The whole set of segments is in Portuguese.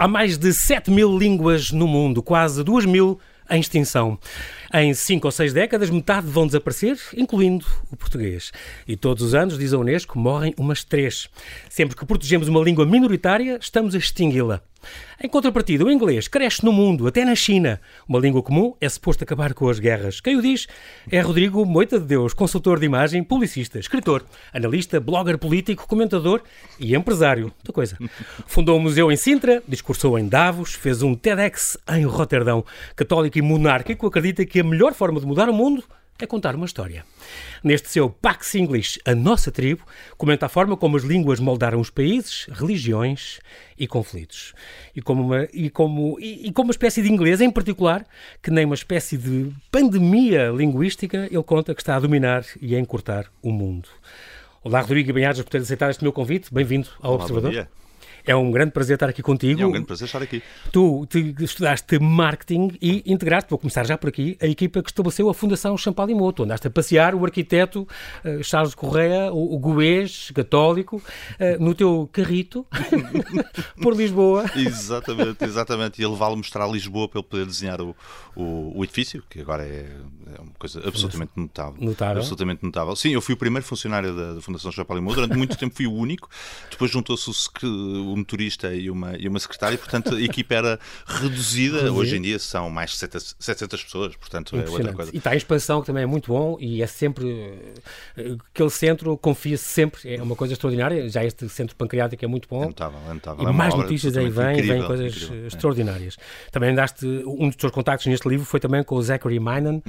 Há mais de 7 mil línguas no mundo, quase 2 mil em extinção. Em cinco ou seis décadas, metade vão desaparecer, incluindo o português. E todos os anos, diz a Unesco, morrem umas três. Sempre que protegemos uma língua minoritária, estamos a extingui-la. Em contrapartida, o inglês cresce no mundo, até na China. Uma língua comum é suposto acabar com as guerras. Quem o diz é Rodrigo Moita de Deus, consultor de imagem, publicista, escritor, analista, blogger político, comentador e empresário. Muita coisa. Fundou um museu em Sintra, discursou em Davos, fez um TEDx em Roterdão. Católico e monárquico, acredita que a melhor forma de mudar o mundo é contar uma história. Neste seu Pax English, a nossa tribo, comenta a forma como as línguas moldaram os países, religiões e conflitos. E como uma, e como, e, e como uma espécie de inglês, em particular, que nem uma espécie de pandemia linguística, ele conta que está a dominar e a encurtar o mundo. Olá, Rodrigo Banhares, por ter aceitado este meu convite. Bem-vindo ao Olá, Observador. É um grande prazer estar aqui contigo. É um grande prazer estar aqui. Tu te, estudaste marketing e integraste, vou começar já por aqui, a equipa que estabeleceu a Fundação Champalimoto. Andaste a passear o arquiteto uh, Charles Correia, o, o goês católico, uh, no teu carrito por Lisboa. Exatamente, exatamente. E a levá-lo mostrar Lisboa para ele poder desenhar o, o, o edifício, que agora é, é uma coisa absolutamente notável. Notável. Absolutamente notável. Sim, eu fui o primeiro funcionário da, da Fundação Champalimoto. Durante muito tempo fui o único. Depois juntou-se o, o motorista e uma, e uma secretária. E, portanto, a equipa era reduzida. Hoje em dia são mais de 700 700 pessoas. Portanto, é outra coisa. E está em expansão, que também é muito bom, e é sempre. eh, Aquele centro confia-se sempre, é uma coisa extraordinária. Já este centro pancreático é muito bom. É notável, é notável. E É mais notícias aí vêm, vêm coisas incrível. É. extraordinárias. Também andaste, um dos teus contactos neste livro foi também com o Zachary Minan,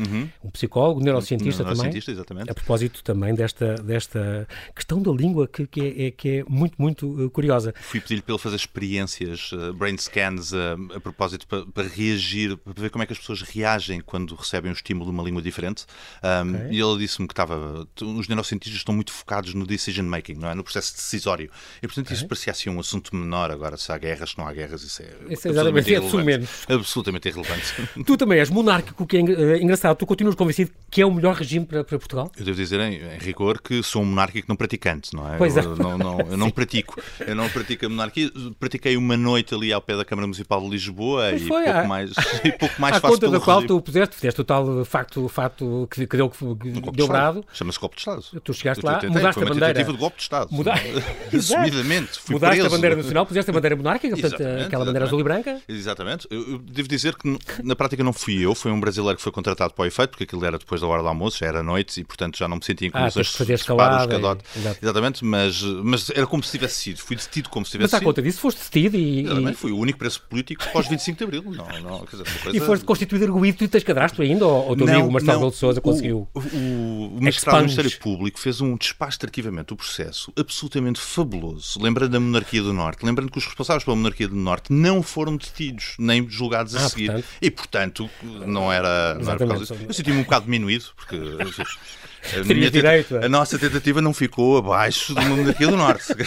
um psicólogo, neurocientista também. Uhum. Neurocientista, exatamente. A propósito também desta, desta questão da língua que, que, é, é- que é muito, muito eh, curiosa. Fui pedir-lhe para ele fazer experiências, uh, brain scans, uh, a propósito, para, para reagir, para ver como é que as pessoas reagem quando recebem um estímulo de uma língua diferente. Um, Ok. E ele disse-me que estava. Os neurocientistas estão muito focados no decision making, não é? No processo decisório. E portanto isso parecia assim um assunto menor. Agora, se há guerras, se não há guerras, isso é. Isso é absolutamente é irrelevante. Absolutamente irrelevante. Tu também és monárquico, que é eh, engraçado. Tu continuas convencido que é o melhor regime para, para Portugal? Eu devo dizer, em, em rigor, que sou um monárquico não praticante, não é? Pois é. Eu, não, não- eu não pratico. Eu não pratico a monarquia. Pratiquei uma noite ali ao pé da Câmara Municipal de Lisboa e foi, pouco, ah. mais, e pouco mais à faço conta da qual tu puseste, fizeste o tal facto, facto que, que deu, que Um deu brado. Chama-se golpe de Estado. Tu chegaste lá, tentei, mudaste foi a uma bandeira. tentativa de golpe de Estado. Muda-. Assumidamente. Fui Mudaste a preso. bandeira nacional, puseste a bandeira monárquica, portanto, Exatamente, aquela bandeira azul e branca. Exatamente. Eu, eu devo dizer que na prática não fui eu, foi um brasileiro que foi contratado para o efeito, porque aquilo era depois da hora do almoço, já era noite e portanto já não me sentia em Ah, condições tens de fazer escalada e-. Exatamente, mas, mas era como se tivesse sido. Fui detido como se Mas à conta disso, foste detido e, e, fui o único preso político pós 25 de Abril. Não, não, quer dizer, coisa... e foste constituído arguído e tens cadastro ainda? Ou, ou o teu Não, amigo Marcelo. Belo de Souza conseguiu? O, o, o magistrado do. Ministério Público fez um despacho de arquivamento do processo absolutamente fabuloso, lembrando a monarquia do Norte, lembrando que os responsáveis pela monarquia do Norte não foram detidos, nem julgados a Ah, seguir. portanto. E, portanto, não era, não era por causa Exatamente. disso. Eu senti-me um bocado diminuído, porque... A, direito, é? a nossa tentativa não ficou abaixo de uma monarquia do Norte.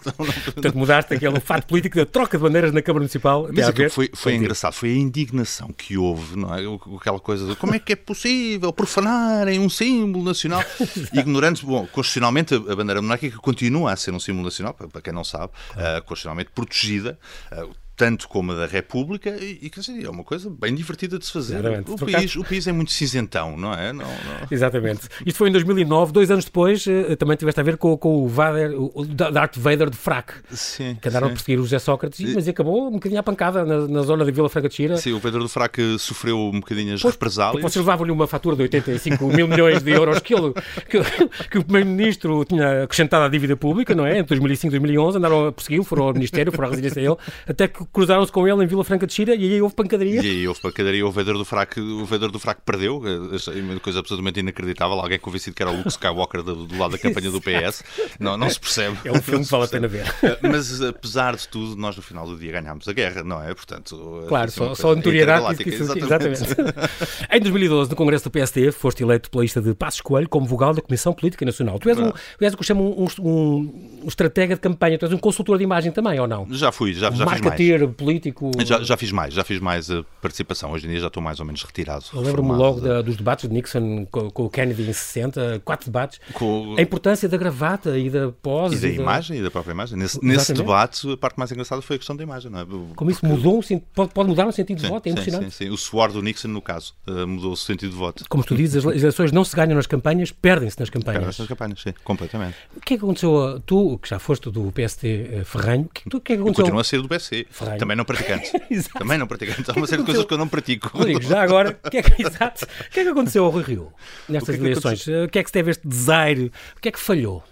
Então Portanto, mudaste aquele fato político da troca de bandeiras na Câmara Municipal. Mas ver foi, foi engraçado, foi a indignação que houve, não é? Aquela coisa de como é que é possível profanarem um símbolo nacional, ignorando, bom, constitucionalmente a bandeira monárquica continua a ser um símbolo nacional, para quem não sabe, ah, constitucionalmente protegida. ah, tanto como a da República, e, e quer dizer, é uma coisa bem divertida de se fazer. Exatamente. O país, o país é muito cinzentão, não é? Não, não- Exatamente. Isto foi em 2009, dois anos depois, eh, também tiveste a ver com, com o, Vader, o Darth Vader de fraco, Sim, que andaram a sim. perseguir o José Sócrates, mas acabou um bocadinho à pancada na, na zona de Vila Franca de Xira. Sim, o Pedro do Fraque sofreu um bocadinho as Pois, represálias. Vocês levavam-lhe uma fatura de 85 mil milhões de euros que, ele, que, que o Primeiro-Ministro tinha acrescentado à dívida pública, não é? Entre 2005 e 2011, andaram a persegui-lo, foram ao Ministério, foram à residência dele, até que cruzaram-se com ele em Vila Franca de Xira e aí houve pancadaria. E aí houve pancadaria, o vendedor do fraco, o vendedor do fraco perdeu, eh, achei uma coisa absolutamente inacreditável, alguém convencido que era o Luke Skywalker do, do lado da campanha do PS, não, não se percebe. É um filme que vale a pena ver. Mas apesar de tudo, nós no final do dia ganhámos a guerra, não é? Portanto, Claro, é só, só a notoriedade que isso, exatamente. em 2012, no Congresso do PSD, foste eleito pela lista de Passos Coelho como vogal da Comissão Política Nacional. Tu és, um, tu és o que chamam um, um, um estratega de campanha, tu és um consultor de imagem também, ou não? Já fui, já, já fiz mais. Líder político? Já, já fiz mais, já fiz mais a participação. Hoje em dia já estou mais ou menos retirado. Eu lembro-me logo da, dos debates de Nixon com, com, o Kennedy em 60, quatro debates. Com... A importância da gravata e da pose. E da, e da... imagem, e da própria imagem. Nesse, nesse, debate, a parte mais engraçada foi a questão da imagem. Não é? Como isso mudou, pode, pode mudar o sentido sim, de voto, é impressionante. Sim, sim, O suor do Nixon, no caso, uh, mudou o sentido de voto. Como tu dizes, as eleições não se ganham nas campanhas, perdem-se nas campanhas. Perdem-se nas campanhas, sim, completamente. O que é que aconteceu, tu, que já foste do PST uh, Ferranho, o que, que, que é que aconteceu? Continuo a ser do PST, Ferranho. Também não praticante. também não praticante. Há uma série de coisas que eu não pratico. Rodrigo, já agora, o que, é que, exato, o que é que aconteceu ao Rui Rio nestas que eleições? O que é que se teve este desaire? O que é que falhou?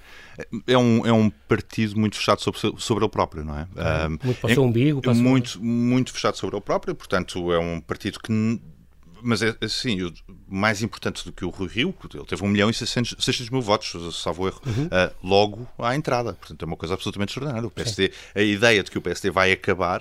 É um, é um partido muito fechado sobre, sobre ele próprio, não é? é muito para o seu umbigo. Para muito, muito fechado sobre ele próprio, portanto é um partido que mas é assim, o mais importante do que o Rui Rio, ele teve 1 milhão e 600, 600 mil votos, salvo erro, uhum. uh, logo à entrada. Portanto, é uma coisa absolutamente extraordinária. O PSD, a ideia de que o PSD vai acabar,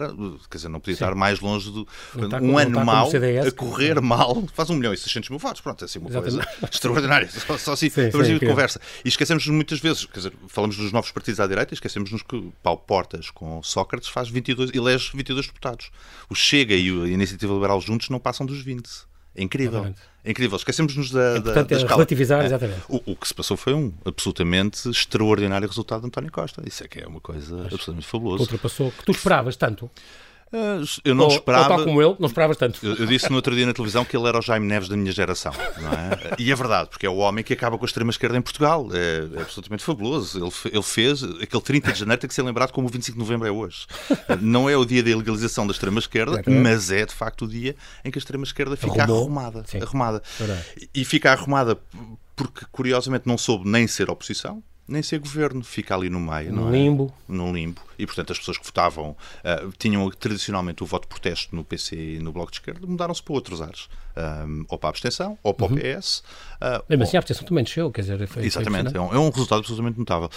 quer dizer, não podia Sim. estar mais longe do. Tá um ano mal, a correr mal, faz 1 milhão e 600 mil votos. Pronto, é assim uma Exatamente. coisa extraordinária. Só, só assim, sim, sim, de conversa. E esquecemos muitas vezes, quer dizer, falamos dos novos partidos à direita, esquecemos-nos que Paulo Portas com Sócrates faz 22, elege 22 deputados. O Chega e a Iniciativa Liberal juntos não passam dos 20. É incrível. Exatamente. É incrível. Esquecemos-nos da, é, portanto, da, da é relativizar, é. exatamente. O, o, que se passou foi um absolutamente extraordinário resultado de António Costa. Isso é que é uma coisa Mas absolutamente fabulosa. Ultrapassou. Que tu esperavas tanto? Eu não ou, esperava. Ou tal como ele, não esperavas tanto. Eu, eu, disse no outro dia na televisão que ele era o Jaime Neves da minha geração. Não é? E é verdade, porque é o homem que acaba com a extrema-esquerda em Portugal. É, é, absolutamente fabuloso. Ele, ele fez aquele 30 de janeiro, tem que ser lembrado como o 25 de novembro é hoje. Não é o dia da legalização da extrema-esquerda, mas é de facto o dia em que a extrema-esquerda fica Arrumou. arrumada. arrumada. E fica arrumada porque, curiosamente, não soube nem ser oposição nem ser governo, fica ali no meio. No limbo. No limbo. E, portanto, as pessoas que votavam, uh, tinham tradicionalmente o voto protesto no PC e no Bloco de Esquerda, mudaram-se para outros ares. Um, ou para a abstenção, ou para uhum. o PS. Uh, Mesmo assim, a abstenção também desceu, quer dizer, foi, Exatamente, foi é, um, é um resultado absolutamente notável.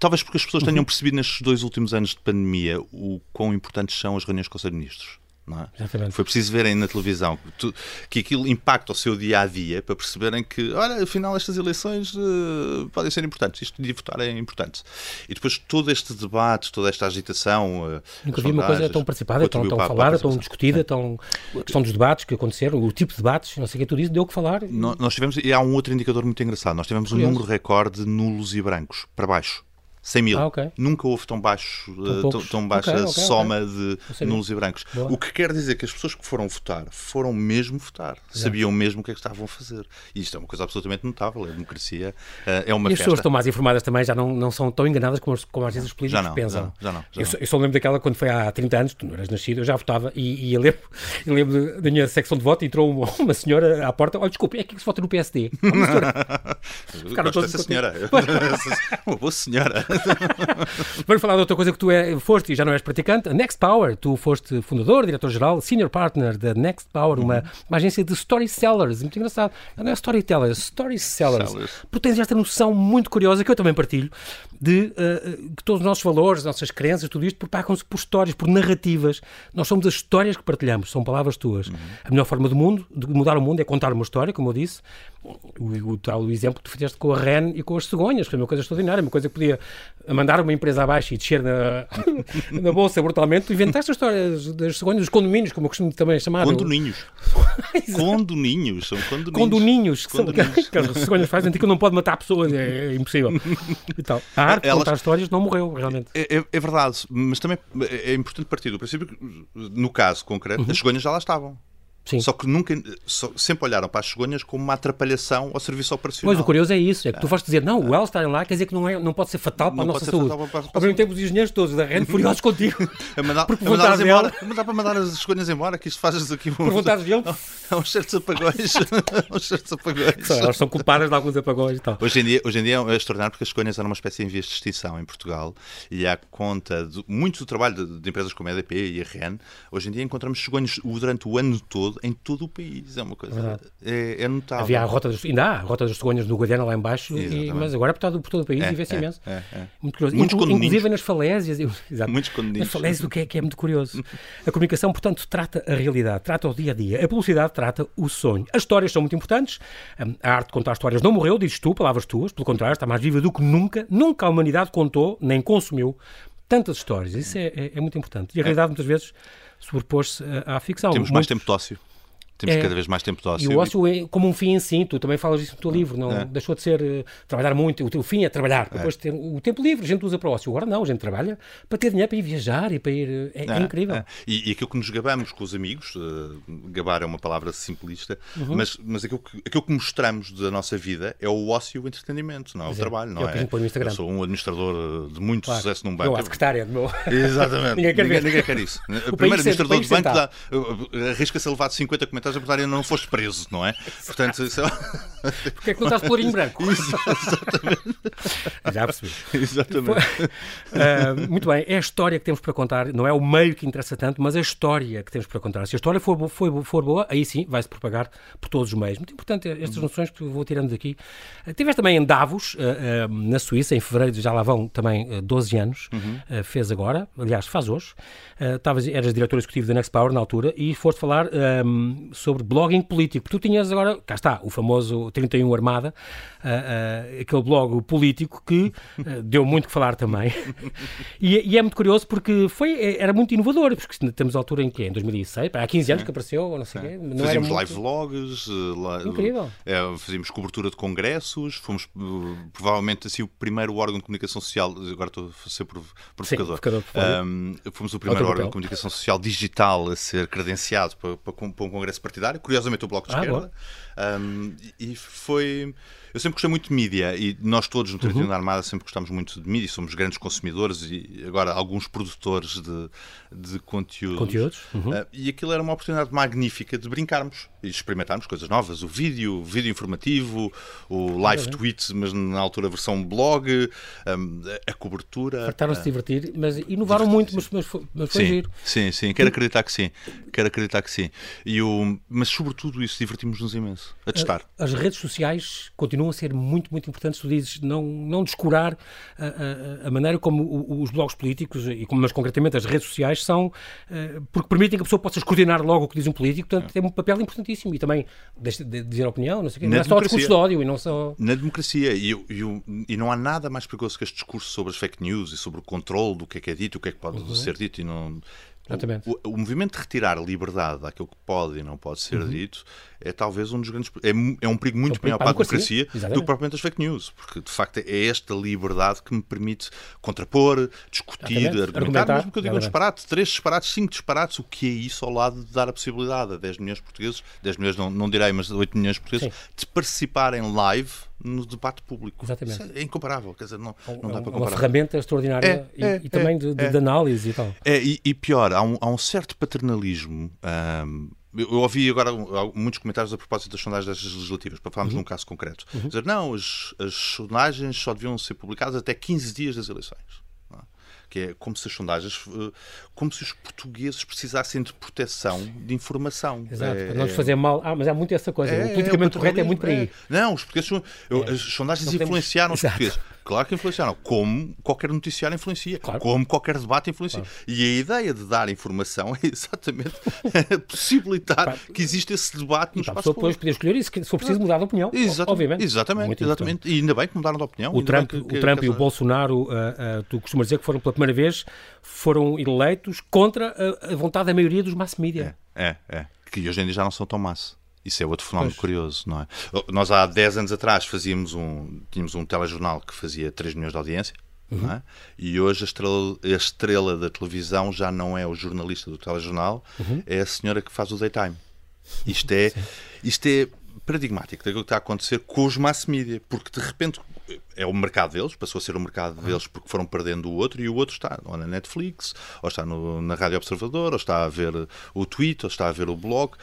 Talvez porque as pessoas tenham uhum. percebido nestes dois últimos anos de pandemia o quão importantes são as reuniões com os ministros. É? Foi preciso verem na televisão que, que aquilo impacta o seu dia a dia para perceberem que, olha, afinal, estas eleições uh, podem ser importantes, isto de votar é importante. E depois todo este debate, toda esta agitação. Uh, Nunca vi uma coisa tão participada, tão, tão falada, tão discutida, é. tão. A questão dos debates que aconteceram, o tipo de debates, não sei o que tu dizes, deu o que falar. Nós, nós tivemos, e há um outro indicador muito engraçado, nós tivemos Curioso. um número recorde de nulos e brancos, para baixo. 100 mil. Ah, okay. Nunca houve tão, baixo, tão, tão, tão baixa okay, okay, soma de nulos e brancos. Boa. O que quer dizer que as pessoas que foram votar foram mesmo votar. Exato. Sabiam mesmo o que é que estavam a fazer. E isto é uma coisa absolutamente notável. A democracia uh, é uma E as pessoas estão mais informadas também já não, não são tão enganadas como, como às vezes os políticos já não, pensam. Já não, já não, já eu, eu, só lembro daquela quando foi há 30 anos, tu não eras nascido, eu já votava e, e eu lembro, eu lembro da minha secção de voto e entrou uma, uma, senhora à porta. Olha, desculpe, é aqui que se vota no PSD. Senhora. Ficaram todos senhora. uma boa senhora. Vamos falar de outra coisa que tu é, foste e já não és praticante. A Next Power, tu foste fundador, diretor-geral, senior partner da Next Power, uma, uhum. uma agência de story sellers. Muito engraçado. Não é storytellers, story sellers. sellers. Porque tens esta noção muito curiosa que eu também partilho de uh, que todos os nossos valores, as nossas crenças, tudo isto propagam-se por histórias, por narrativas. Nós somos as histórias que partilhamos, são palavras tuas. Uhum. A melhor forma do mundo, de mudar o mundo, é contar uma história, como eu disse. O, o tal exemplo que tu fizeste com a REN e com as cegonhas, foi uma coisa extraordinária, uma coisa que podia mandar uma empresa abaixo e descer na, na bolsa brutalmente. Tu inventaste a história das cegonhas, dos condomínios, como eu costumo também chamar. Condoninhos. condoninhos, são condoninhos. Condoninhos, que, condoninhos. que, as cegonhas fazem, que não pode matar pessoas, é, é impossível. E tal. A arte de contar histórias não morreu, realmente. É, é, é, verdade, mas também é importante partir do princípio que, no caso concreto, uhum. as cegonhas já lá estavam. Sim. Só que nunca, só, sempre olharam para as cegonhas como uma atrapalhação ao serviço operacional. Pois, o curioso é isso, é que tu foste dizer, não, o Wells estarem lá quer dizer que não, é, não pode ser fatal para não a nossa saúde. Para, para, Ao mesmo tempo, os engenheiros todos da REN furiosos contigo. A mandar, porque a mandar, embora, a mandar para mandar as cegonhas embora, que isto faz aqui um, por vontade dele. Há uns certos apagões. uns certos apagões. Só, elas são culpadas de alguns apagões e tal. Hoje em dia, hoje em dia é extraordinário porque as cegonhas eram uma espécie em vias de extinção em Portugal e há conta de muito do trabalho de, de empresas como a EDP e a REN, hoje em dia encontramos cegonhas durante o ano todo em todo o país. É uma coisa. É, é, notável. Havia a rota dos, ainda há a rota dos cegonhas no Guadiana lá embaixo, e, mas agora é por todo, por todo o país é, e vê-se é, imenso. É, é. Muito curioso. Muitos Inclu, inclusive nas falésias. Exato. Muitos Nas falésias, o que é, que é muito curioso. A comunicação, portanto, trata a realidade, trata o dia a dia. A publicidade trata o sonho. As histórias são muito importantes. A arte de contar histórias não morreu, dizes tu, palavras tuas, pelo contrário, está mais viva do que nunca. Nunca a humanidade contou nem consumiu tantas histórias. Isso é, é, é muito importante. E a realidade, muitas vezes, sobrepôs-se à ficção. Temos mais tempo ócio. Temos é, cada vez mais tempo de ócio. E o ócio é como um fim em si, tu também falas disso no teu livro, não é. deixou de ser uh, trabalhar muito, o teu fim é trabalhar, é. depois ter o tempo livre, a gente usa para o ócio. Agora não, a gente trabalha para ter dinheiro para ir viajar e para ir. Eh, é, é incrível. É. E, e, aquilo que nos gabamos com os amigos, uh, gabar é uma palavra simplista, uhum. mas, mas aquilo, que, aquilo que mostramos da nossa vida é o ócio e o entretenimento, não é o trabalho, não é? Eu sou um administrador de muito claro. sucesso num banco. Eu, a secretária do meu. Exatamente. ninguém, quer ninguém, ninguém, quer isso. O, primeiro administrador do banco arrisca-se a levar 50 comentários a perguntarem não foste preso, não é? Portanto, isso é... Porque é que não estás colorinho branco? exatamente. Já percebi. Exatamente. Uh, muito bem, é a história que temos para contar, não é o meio que interessa tanto, mas a história que temos para contar. Se a história for, for, for boa, aí sim vai-se propagar por todos os meios. Muito importante estas uhum. noções que vou tirando daqui. Uh, tiveste também em Davos, uh, na Suíça, em fevereiro, já lá vão também 12 anos, uhum. fez agora, aliás, faz hoje. Uh, eras diretor executivo da Next Power na altura e foste falar um, sobre blogging político. Tu tinhas agora, cá está, o famoso 31 Armada, uh, uh, aquele blog político que uh, deu muito que falar também. e, e, é muito curioso porque foi, é, era muito inovador, porque temos a altura em que Em 2006? Há 15 anos que apareceu, não sei o quê. Não fazíamos muito... live vlogs, lá, Incrível. É, fazíamos cobertura de congressos, fomos provavelmente assim o primeiro órgão de comunicação social, agora estou a ser provocador, um, fomos o primeiro órgão de comunicação social digital a ser credenciado para, para, para um congresso partidário. Curiosamente o Bloco de ah, Esquerda. Um, e foi. Eu sempre gostei muito de mídia e nós todos no 31 uhum. da Armada sempre gostamos muito de mídia, somos grandes consumidores e agora alguns produtores de, de conteúdos. Conteúdos? Uhum. Uh, e aquilo era uma oportunidade magnífica de brincarmos e experimentarmos coisas novas. O vídeo, o vídeo informativo, o live uhum. tweet, mas na altura a versão blog, um, a cobertura. Fartaram-se uh, divertir, mas inovaram muito, mas, mas, foi, mas foi sim, giro. Sim, sim, quero acreditar que sim. Quero acreditar que sim. E o, mas sobretudo isso, divertimos-nos imenso a testar. As redes sociais continuam a ser muito, muito importantes. Tu dizes não, não descurar a, a, a maneira como os blogs políticos, e como, mas concretamente as redes sociais, são, uh, porque permitem que a pessoa possa escrudinar logo o que diz um político, portanto, é. tem um papel importantíssimo. E também de, de dizer a opinião, não sei o quê. Não é só discurso de ódio e não só. Na democracia, e, e, e, não há nada mais perigoso que este discurso sobre as fake news e sobre o controle do que é que é dito, o que é que pode uhum. ser dito e não Exatamente. O, o, movimento de retirar liberdade daquilo que pode e não pode ser uhum. dito é talvez um dos grandes. É, é um perigo muito é um maior para a democracia, democracia do que propriamente as fake news, porque de facto é esta liberdade que me permite contrapor, discutir, argumentar, argumentar, mesmo que eu diga um disparate, três disparates, cinco disparates, o que é isso ao lado de dar a possibilidade a 10 milhões de portugueses, 10 milhões não, não direi, mas 8 milhões de portugueses, Sim. de participarem live no debate público. Exatamente. Isso é incomparável, quer dizer, não, não dá para comparar. Uma ferramenta extraordinária é, e, é, e, também de, de, é. de, análise e tal. É, e, e pior, há um, há um certo paternalismo. Um, eu ouvi agora muitos comentários a propósito das sondagens legislativas, para falarmos uhum. de um caso concreto. Uhum. Dizer, não, as, as sondagens só deviam ser publicadas até 15 dias das eleições que é como se as sondagens, eh, como se os portugueses precisassem de proteção de informação. Exato, é, para não nos fazer mal. Ah, mas há muito essa coisa. É, o politicamente é, correto é muito para aí. Não, os portugueses, é. as sondagens não influenciaram os portugueses. Claro que influenciaram, como qualquer noticiário influencia, claro. como qualquer debate influencia. Claro. E a ideia de dar informação é exatamente possibilitar que exista esse debate no espaço público. depois poder escolher isso, se for preciso mudar de opinião, exatamente, obviamente. Exatamente, exatamente. E ainda bem que mudaram de opinião. O Trump, que, que, o Trump que, e o Bolsonaro, uh, uh, tu costumas dizer que foram pela primeira vez, foram eleitos contra a, a vontade da maioria dos mass media. É, é, é. Que hoje em dia já não são tão massa. Isso é outro fenómeno pois. curioso, não é? Nós há 10 anos atrás fazíamos um, tínhamos um telejornal que fazia 3 milhões de audiência, uhum. é? e hoje a estrela, a estrela, da televisão já não é o jornalista do telejornal, uhum. é a senhora que faz o daytime. Isto é, isto é paradigmático daquilo que está a acontecer com os mass media, porque de repente é o mercado deles, passou a ser o mercado uhum. deles porque foram perdendo o outro e o outro está ou na Netflix, ou está no, na Rádio Observador, ou está a ver o tweet, ou está a ver o blog,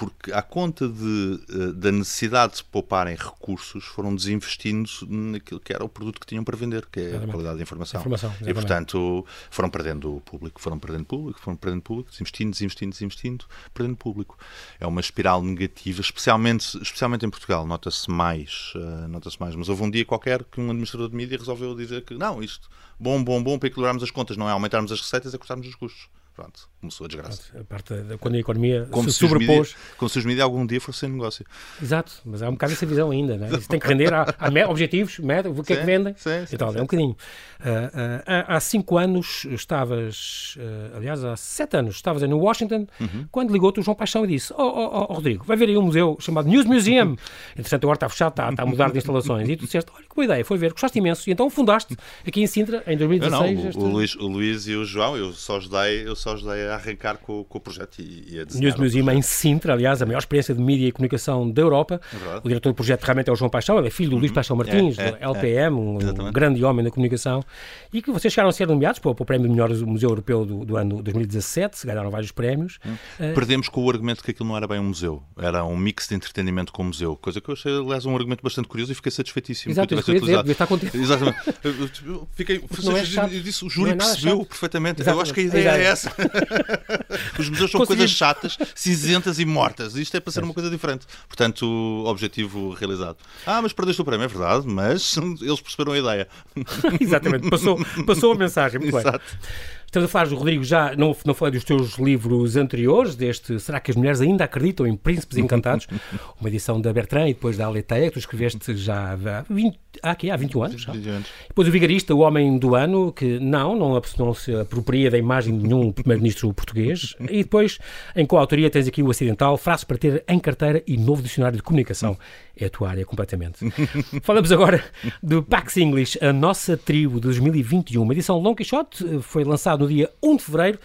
porque à conta de, eh, da necessidade de pouparem recursos, foram desinvestindo naquilo que era o produto que tinham para vender, que é exatamente. a qualidade da informação. informação e, portanto, foram perdendo o público, foram perdendo público, foram perdendo público, desinvestindo, desinvestindo, desinvestindo, perdendo público. É uma espiral negativa, especialmente, especialmente em Portugal, nota-se mais, uh, nota-se mais. Mas houve um dia qualquer que um administrador de mídia resolveu dizer que não, isto, bom, bom, bom, para equilibrarmos as contas, não é aumentarmos as receitas, é cortarmos os custos pronto, começou a desgraça. A parte da, quando a economia como se, se sobrepôs. como se os mídias algum dia fossem negócio. Exato, mas há um bocado essa visão ainda, né? Isso tem que render, há, objetivos, meta, o que sim, é que vendem sim, sim, e tal, é um bocadinho. Uh, uh, há cinco anos estavas, uh, aliás, há sete anos, estavas em Washington, uhum. quando ligou-te o João Paixão e disse: oh, oh, oh, Rodrigo, vai ver aí um museu chamado News Museum. Entretanto, agora está fechado, está, está a mudar de instalações. E tu disseste: olha que boa ideia, foi ver, gostaste imenso. E então fundaste aqui em Sintra, em 2016. Não, não, este... o, Luís, o Luís e o João, eu só ajudei, eu só ajudei a arrancar com, com o projeto e, e a News Museum em Sintra, aliás, a maior experiência de mídia e comunicação da Europa. É o diretor do projeto realmente é o João Paixão, ele é filho do Luís uhum. Paixão Martins, é, é, do LPM, um, um, grande homem da comunicação, e que vocês chegaram a ser nomeados para, para o prémio de melhor museu europeu do, do ano 2017, ganharam vários prémios. Uh, Perdemos com o argumento que aquilo não era bem um museu, era um mix de entretenimento com museu, coisa que eu achei, aliás, um argumento bastante curioso e fiquei satisfeitíssimo. Exato, que dizer, estar contente. Exatamente. Eu, fiquei, não é chato, eu disse, o júri é percebeu chato. perfeitamente. Exatamente. Eu acho que a ideia é essa. Os museus são coisas chatas, cinzentas e mortas. Isto é para ser uma coisa diferente. Portanto, objetivo realizado. Ah, mas perdeste o prémio, é verdade, mas eles perceberam a ideia. Exatamente, passou, passou a mensagem. Muito Exato. bem. Estamos a falar Rodrigo, já não, não falei dos teus livros anteriores, deste Será que as mulheres ainda acreditam em Príncipes Encantados? Uma edição da Bertrand e depois da Aleteia, que tu escreveste já há, 20, há, aqui, há 21 anos. Já. Depois o Vigarista, o Homem do Ano, que não, não, não se apropria da imagem de nenhum primeiro-ministro português. E depois, em coautoria, tens aqui o Acidental, Frases para ter em carteira e novo dicionário de comunicação. É a tua área completamente. Falamos agora do Pax English, a nossa tribo de 2021. Uma edição Long Quixote foi lançada no dia 1 de fevereiro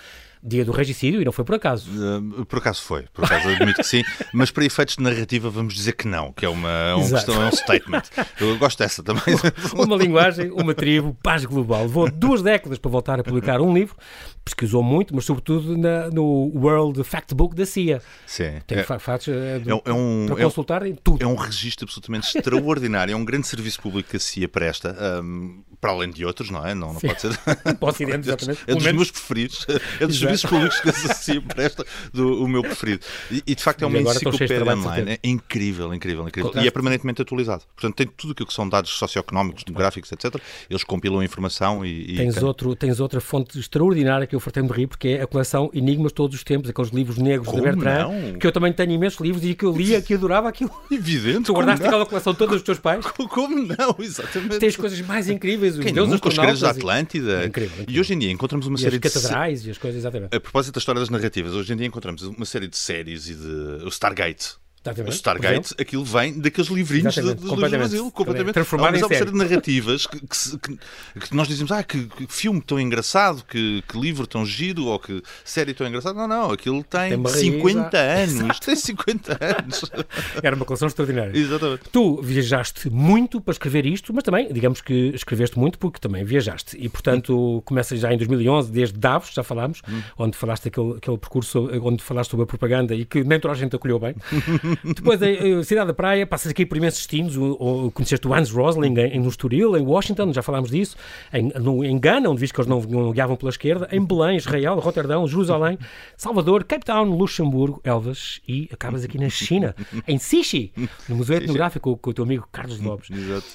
dia do regicídio e não foi por acaso. Uh, por acaso foi, por acaso admito que sim, mas para efeitos de narrativa vamos dizer que não, que é uma, uma questão, é um statement. Eu gosto dessa também. uma linguagem, uma tribo, paz global. Levou duas décadas para voltar a publicar um livro, pesquisou muito, mas sobretudo na, no World Factbook da CIA. Sim. Tem é, fatos é, é, é um, para consultar é, em tudo. É um registro absolutamente extraordinário, é um grande serviço público que a CIA presta, um, para além de outros, não é? Não, não pode ser. Para o Ocidente, exatamente. É dos meus preferidos. É dos serviços públicos que a CIA presta, do, o meu preferido. E, e de facto é uma enciclopédia online. É incrível, incrível, incrível. E é permanentemente atualizado. Portanto, tem tudo aquilo que são dados socioeconómicos, demográficos, etc. Eles compilam a informação e. e tens, outro, tens outra fonte extraordinária que eu fartei-me de rir, porque é a coleção Enigmas Todos os Tempos, aqueles livros negros Como da Bertrand, não? que eu também tenho imensos livros e que eu lia, que adorava aquilo. Evidente. Tu guardaste aquela coleção toda dos teus pais? Como não? Exatamente. Tens coisas mais incríveis. Quem deuses nunca, os segredos da Atlântida. É incrível, incrível. E hoje em dia encontramos uma e série as catedrais de... e as coisas, exatamente. A propósito da história das narrativas, hoje em dia encontramos uma série de séries e de. O Stargate o Stargate, aquilo vem daqueles livrinhos dos livros do Brasil, completamente. Transformado em uma série de narrativas que, que, que, nós dizemos, ah, que, que, filme tão engraçado, que, livro tão giro, ou que série tão engraçada. Não, não, aquilo tem, tem 50 anos. Exato. Tem 50 anos. Era uma coleção extraordinária. Exatamente. Tu viajaste muito para escrever isto, mas também, digamos que escreveste muito porque também viajaste. E, portanto, começas já em 2011, desde Davos, já falámos, hum. onde falaste aquele, aquele percurso, onde falaste sobre a propaganda e que nem toda a gente acolheu bem. Depois, a Cidade da Praia, passas aqui por imensos destinos. O, o, conheceste o Hans Rosling em, no Estoril, em Washington, já falámos disso. Em, no, em Gana, onde viste que eles não, não guiavam pela esquerda. Em Belém, Israel, Roterdão, Jerusalém, Salvador, Cape Town, Luxemburgo, Elvas. E acabas aqui na China, em Sichi, no Museu Etnográfico, com, o teu amigo Carlos Lopes.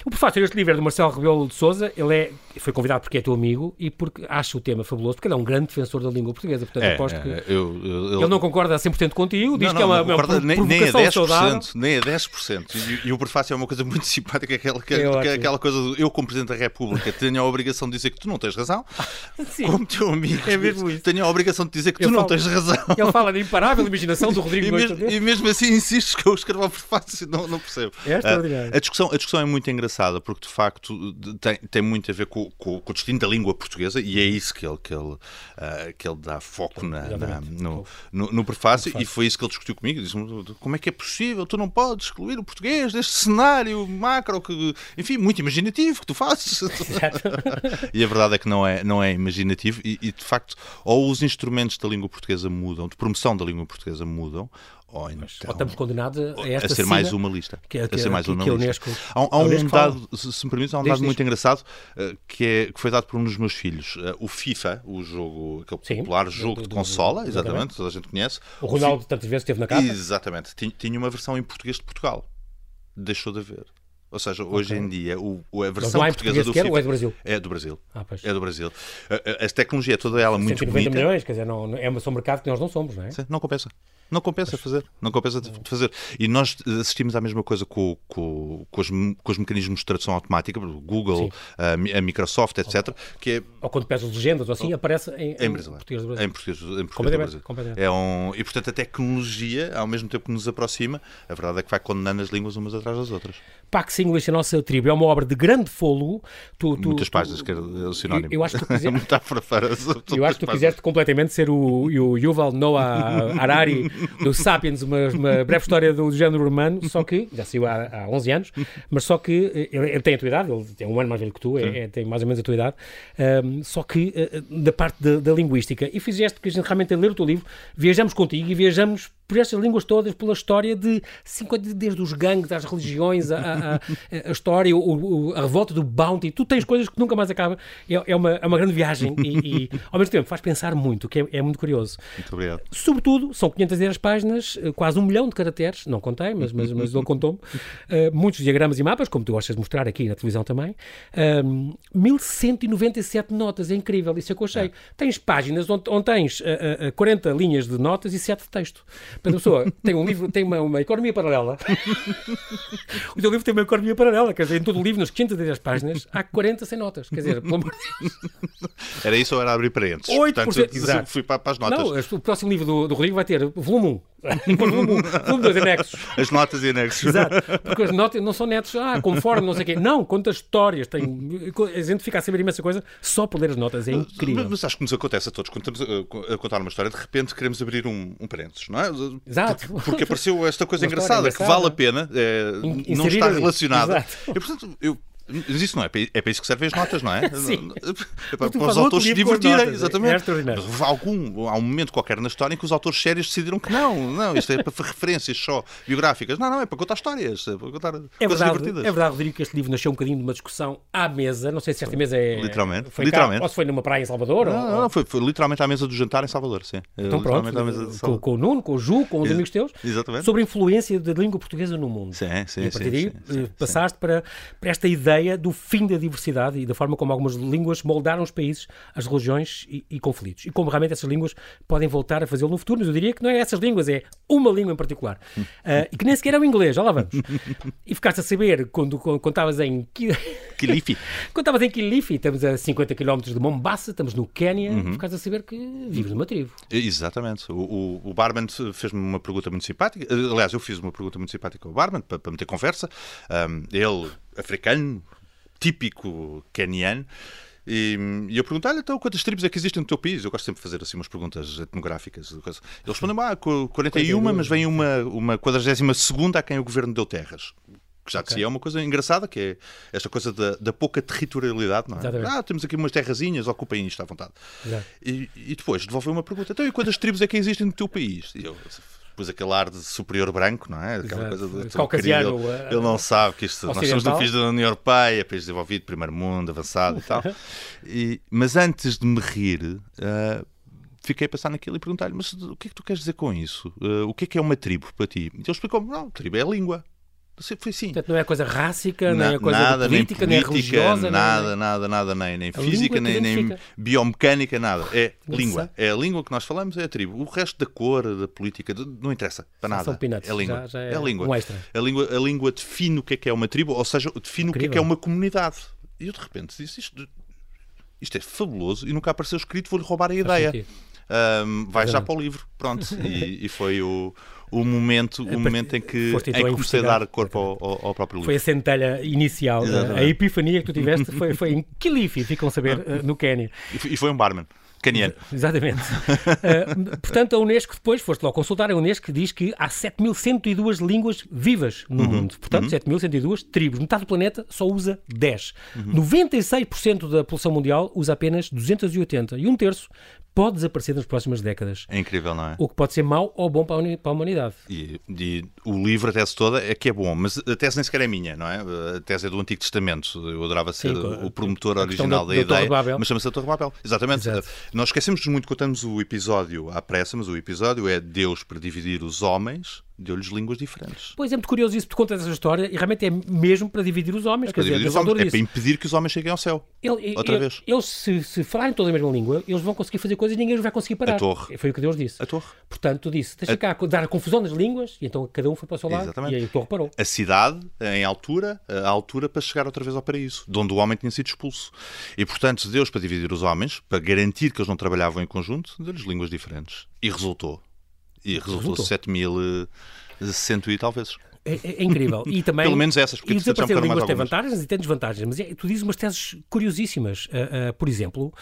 O prefácio deste livro é do Marcelo Rebelo de Souza. Ele é, foi convidado porque é teu amigo e porque acha o tema fabuloso, porque ele é um grande defensor da língua portuguesa. Portanto, é, aposto é, que eu, eu, ele não concorda a 100% contigo, diz não, que é uma, uma nem, provocação nem a 10%, saudável. Nem a 10%. E, e o prefácio é uma coisa muito simpática, aquela, que, é que, é aquela coisa do eu, como Presidente da República, tenho a obrigação de dizer que tu não tens razão, Sim. como teu amigo, é mesmo isso. tenho a obrigação de dizer que tu não tens razão. Ele fala da imparável imaginação do Rodrigo e, mesmo, e mesmo assim insistes que eu escrevo o prefácio, não, não percebo. É extraordinário. Uh, a, discussão, a discussão é muito engraçada, porque de facto tem, tem muito a ver com, com, com o destino da língua portuguesa e é isso que ele, que ele, uh, que ele dá foco na, na, no, no, no, prefácio, e foi isso que ele discutiu comigo. Disse-me como é que é possível, tu não podes excluir o português deste cenário macro, que, enfim, muito imaginativo que tu fazes. e a verdade é que não é, não é imaginativo e, e, de facto, ou os instrumentos da língua portuguesa mudam, de promoção da língua portuguesa mudam, ou, então, ou estamos condenados a esta a ser mais uma lista. Que, é, a ser mais que, uma que lista. Unesco, há, há um dado, se me permite, há um dado muito engraçado uh, que, é, que foi dado por um dos meus filhos. Uh, o FIFA, o jogo, aquele Sim, popular jogo do, do, de consola, do, exatamente, toda a gente conhece. O Ronaldo tantas vezes esteve na capa. Exatamente. Tinha, tinha uma versão em português de Portugal. Deixou de haver. Ou seja, hoje Ok. em dia, o, a versão portuguesa do ou é FIFA do Brasil? é do Brasil. Ah. É do Brasil. A, a- a tecnologia é toda ela muito 190 bonita. milhões, quer dizer, não, é um mercado que nós não somos, não é? Sim, Não compensa. Não compensa fazer. Não compensa fazer. E nós assistimos à mesma coisa com, com, com, os, com os mecanismos de tradução automática, o Google, a, a Microsoft, etc., que é Ou quando peças legendas ou assim, aparece em, em brasileiro. português do Brasil. Em português, em português do Brasil. É um, e portanto a tecnologia, ao mesmo tempo que nos aproxima, a verdade é que vai condenando as línguas umas atrás das outras. Pax English, a nossa tribo, é uma obra de grande fôlego. Tu, tu- Muitas tu- páginas, que é o sinónimo. Eu- eu acho que tu para- sobre Eu acho que tu quiseste completamente ser o, o Yuval Noah Harari do Sapiens, uma, uma breve história do género humano, só que, já saiu há, há 11 anos, mas só que, eh, ele, ele tem a tua idade, ele tem um ano mais velho que tu, é, é- tem mais ou menos a tua idade, ahm, só que eh, da parte da, da linguística. E fizeste que a gente realmente, a ler o teu livro, viajamos contigo e viajamos por estas línguas todas, pela história de, cinco- de- desde os gangues, às religiões, a, a- a- história, o- o- a revolta do Bounty, tu tens coisas que nunca mais acaba. É, é uma, é uma grande viagem e, e, ao mesmo tempo faz pensar muito, que é, é muito curioso. Muito obrigado. Sobretudo, são 510 páginas, eh, quase um milhão de caracteres, não contei, mas, mas, mas ele contou-me, eh, muitos diagramas e mapas, como tu gostas de mostrar aqui na televisão também, um, 1197 notas, é incrível, isso é que eu achei. Tens páginas onde, onde tens eh, eh, 40 linhas de notas e 7 de texto. Portanto, a pessoa tem um livro, tem uma, uma economia paralela. o teu livro tem uma economia paralela, quer dizer, em todo o livro, nas 510 páginas, há 40 sem notas. Quer dizer, pelo amor de Deus. Era isso ou era abrir parênteses? 8%, Portanto, exato. fui para, para as notas. Não, o próximo livro do, do Rodrigo vai ter volume 1. Depois volume 1, volume 2, anexos. As notas e anexos. Exato. Porque as notas não são netos, ah, conforme, não sei o quê. Não, conta histórias. Tem, a gente fica a saber imensa coisa só por ler as notas. É incrível. Mas, mas acho que nos acontece a todos. Quando estamos a, a contar uma história, de repente queremos abrir um, um parênteses, não é? Exato. Porque, porque apareceu esta coisa história engraçada, que engraçada. vale a pena, é, não está relacionada. Exato. E, portanto, eu. Mas isso não é para, é para isso que servem as notas, não é? Sim. É para, para os autores se divertirem, é exatamente. Há, algum, há um momento qualquer na história em que os autores sérios decidiram que não, não, isto é para referências só biográficas. Não, não, é para contar histórias, é para contar É coisas verdade, divertidas. é verdade, Rodrigo, que este livro nasceu um bocadinho de uma discussão à mesa. Não sei se esta mesa é. Literalmente, Foi literalmente. Cá, ou se foi numa praia em Salvador. Não, ou, não, foi, foi literalmente à mesa do jantar em Salvador, sim. Então pronto, com, com o Nuno, com o Ju, com os Ex- amigos teus, exatamente. sobre a influência da língua portuguesa no mundo. Sim, sim, e a partir sim, daí sim, sim, eh, passaste para, para esta ideia do fim da diversidade e da forma como algumas línguas moldaram os países, as religiões e, e conflitos. E como realmente essas línguas podem voltar a fazê-lo no futuro, mas eu diria que não é essas línguas, é uma língua em particular. Ah, e que nem sequer é o inglês, já lá vamos. E ficaste a saber quando, quando, quando estavas em. Ki- Kilifi. Quando estavas em Kilifi, estamos a 50 km de Mombasa, estamos no Quénia, Uhum. ficaste a saber que vives numa tribo. Exatamente. O, o, o barman fez-me uma pergunta muito simpática. Aliás, eu fiz uma pergunta muito simpática ao barman para, para meter conversa. Um, ele, africano, típico keniano. E, e eu perguntei-lhe então quantas tribos é que existem no teu país? Eu gosto sempre de fazer assim umas perguntas etnográficas. Ele respondeu: ah, qu- 41, mas vem uma, uma 42 a quem o governo deu terras. Que já de si é uma coisa engraçada, que é esta coisa da, da pouca territorialidade, não é? Exatamente. Ah, temos aqui umas terrazinhas, ocupem isto à vontade. E, e depois devolveu uma pergunta: então, e quantas tribos é que existem no teu país? E eu pus aquele ar de superior branco, não é? Aquela Exato. coisa de tão Caucasiano, querido. uh, Ele não sabe que isto, nós somos do país da União Europeia, país desenvolvido, primeiro mundo, avançado e tal. E- mas antes de me rir. ah, Fiquei a pensar naquilo e perguntar-lhe: Mas o que é que tu queres dizer com isso? Ah, o que é que é uma tribo para ti? E ele explicou-me: Não, tribo é a língua. Sempre foi assim. Portanto, não é coisa rássica, nem Na- é coisa nada, política, nem, é religiosa. nem- nada, nada, nada, nem, nem física, nem, nem biomecânica, nada. É Não língua. sei. É a língua que nós falamos, é a tribo. O resto da cor, da política, não interessa para São nada. peanuts, É a língua. já- já é é a língua. um extra. A língua. A língua define o que é que é uma tribo, ou seja, define o que é que é Incrível. uma comunidade. E eu de repente disse isto. Isto é fabuloso e nunca apareceu escrito, vou-lhe roubar a ideia. Ahm, vai já para o livro, pronto. E, e foi o, o momento, o momento em que, foste em então que a comecei a dar corpo ao, ao- próprio livro. Foi a centelha inicial, Exatamente. a epifania que tu tiveste foi, foi em Kilifi, ficam a saber, eh, no Quénia. E foi- um barman, caniano. Exatamente. Uh, portanto, a Unesco depois, foste logo consultar, a Unesco diz que há 7.102 línguas vivas no mundo. Portanto, 7.102 tribos. Metade do planeta só usa 10. 96% da população mundial usa apenas 280. E um terço pode desaparecer nas próximas décadas. É incrível, não é? O que pode ser mau ou bom para a humanidade. E, e o livro, a tese toda, é que é bom, mas a tese nem sequer é minha, não é? A tese é do Antigo Testamento. Eu adorava ser Sim, o promotor original da- da, da ideia, mas chama-se a Torre Babel. Exatamente. Exato. Nós esquecemos-nos muito, contamos o episódio à pressa, mas o episódio é Deus para dividir os homens deu-lhes línguas diferentes. Pois é muito curioso isso, tu contas essa história e realmente é mesmo para dividir os homens. É para, quer dizer, os homens. é para impedir que os homens cheguem ao céu. Ele, Outra ele, vez. Eles, se, se falarem toda a mesma língua, eles vão conseguir fazer coisas e ninguém os vai conseguir parar. A torre. Foi o que Deus disse. A torre. Portanto, disse, deixa a... cá dar a confusão das línguas, e então cada um foi para o seu lado Exatamente. e aí a torre parou. A cidade, em altura, a altura para chegar outra vez ao paraíso, de onde o homem tinha sido expulso. E, portanto, Deus, para dividir os homens, para garantir que eles não trabalhavam em conjunto, deu-lhes línguas diferentes. E resultou. E resultou, resultou. 7 mil, cento e talvez. É, é, incrível. E também, Pelo menos essas, porque e desaparecer um línguas tem vantagens e tem desvantagens. Mas é, tu dizes umas teses curiosíssimas. Uh, uh, por exemplo,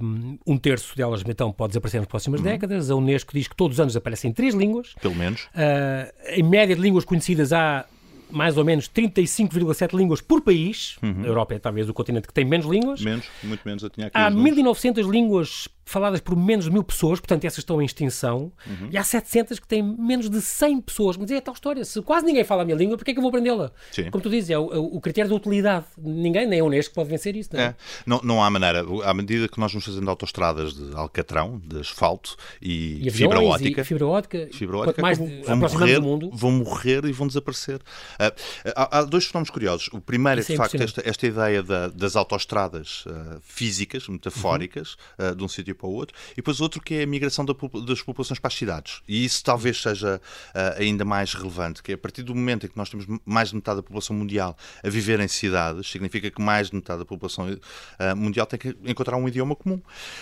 um, um terço delas então pode desaparecer nas próximas uhum. décadas. A Unesco diz que todos os anos aparecem três línguas. Pelo menos. Uh, em média de línguas conhecidas há mais ou menos 35,7 línguas por país. Uhum. A Europa é talvez o continente que tem menos línguas. Menos, muito menos. Eu tinha aqui Há 1.900 línguas faladas por menos de mil pessoas, portanto essas estão em extinção, uhum. e há 700 que têm menos de 100 pessoas. Mas é a tal história, se quase ninguém fala a minha língua, porquê é que eu vou aprendê-la? Como tu dizes, é o, é o, critério da utilidade. Ninguém, nem a Unesco, pode vencer isso. Não, é? é. não, não há maneira. À medida que nós vamos fazendo autoestradas de alcatrão, de asfalto e, e fibra ótica, e fibra ótica, fibra ótica mais vão, morrer, mundo... vão morrer e vão desaparecer. Uh, há, há, dois fenómenos curiosos. O primeiro isso é, de facto, esta, esta ideia da, das autoestradas uh, físicas, metafóricas, uhum. uh, de um sítio para o outro, e depois outro que é a migração da, das populações para as cidades. E isso talvez seja uh, ainda mais relevante, que é a partir do momento em que nós temos mais de metade da população mundial a viver em cidades, significa que mais de metade da população uh, mundial tem que encontrar um idioma comum.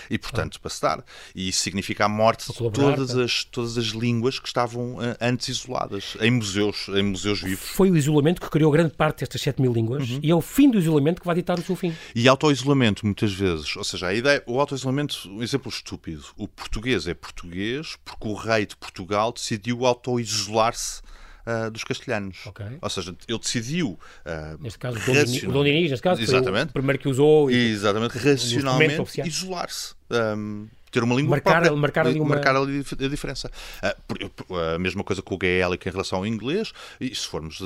E, portanto, ah. para se dar. E isso significa a morte de todas as, todas as línguas que estavam uh, antes isoladas, em museus, em museus vivos. Foi o isolamento que criou grande parte destas 7 mil línguas uhum. e é o fim do isolamento que vai ditar o seu fim. E auto-isolamento, muitas vezes, ou seja, a ideia, o auto-isolamento, exemplo estúpido, o português é português porque o rei de Portugal decidiu auto-isolar-se Uh, dos castelhanos. Okay. Ou seja, ele decidiu. Uh, neste caso, o Dom Dinis, neste caso, Exatamente. o primeiro que usou. E, Exatamente, racionalmente isolar-se. Um, ter uma língua marcar, própria, marcar, ali uma... marcar ali a diferença. Ah, a mesma coisa com o gaélico em relação ao inglês, e se formos,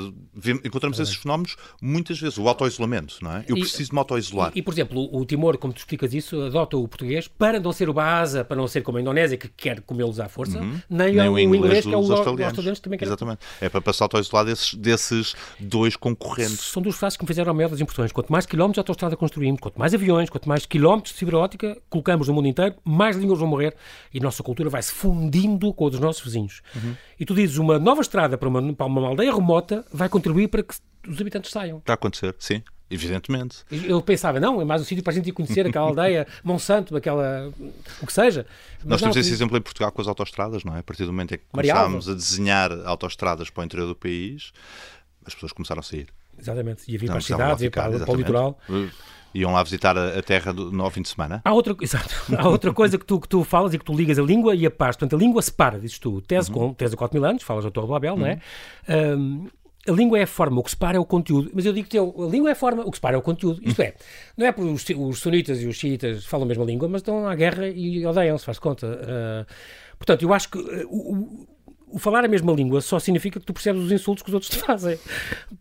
encontramos é. esses fenómenos muitas vezes, o auto-isolamento, não é? Eu e, preciso de me auto-isolar. E, e, por exemplo, o Timor, como tu explicas isso, adota o português para não ser o Baasa, para não ser como a Indonésia, que quer comê-los à força, uhum. nem, nem, o, inglês, inglês que é o australianos também quer. Exatamente. É para passar auto-isolar desses, desses dois concorrentes. São duas frases que me fizeram a maior das impressões. Quanto mais quilómetros de autostrada construímos, quanto mais aviões, quanto mais quilómetros de fibra ótica colocamos no mundo inteiro, mais línguas vão morrer e a nossa cultura vai se fundindo com a dos nossos vizinhos. Uhum. E tu dizes, uma nova estrada para uma, para uma aldeia remota vai contribuir para que os habitantes saiam. Está a acontecer, sim. Evidentemente. Eu pensava, não, é mais um sítio para a gente ir conhecer aquela aldeia, Monsanto, aquela. o que seja. Mas Nós temos não, esse que... exemplo em Portugal com as autostradas, não é? A partir do momento em que começámos a desenhar autostradas para o interior do país, as pessoas começaram a sair. Exatamente. E a vir para as cidades, e para, para o litoral. Iam lá visitar a, terra do, no fim de semana. Há outra, exato. Há outra coisa que tu, que tu falas e que tu ligas a língua e a paz. Portanto, a língua separa, dizes tu. Tese, uhum. com, tese a 4 mil anos, falas da Torre do Babel, uhum. não é? Um, a língua é a forma, o que separa é o conteúdo. Mas eu digo-te, a língua é a forma, o que separa é o conteúdo. Isto é, não é porque os, os sunitas e os xiitas falam a mesma língua, mas estão à guerra e odeiam-se, faz conta. Uh, portanto, eu acho que uh, o, o falar a mesma língua só significa que tu percebes os insultos que os outros te fazem.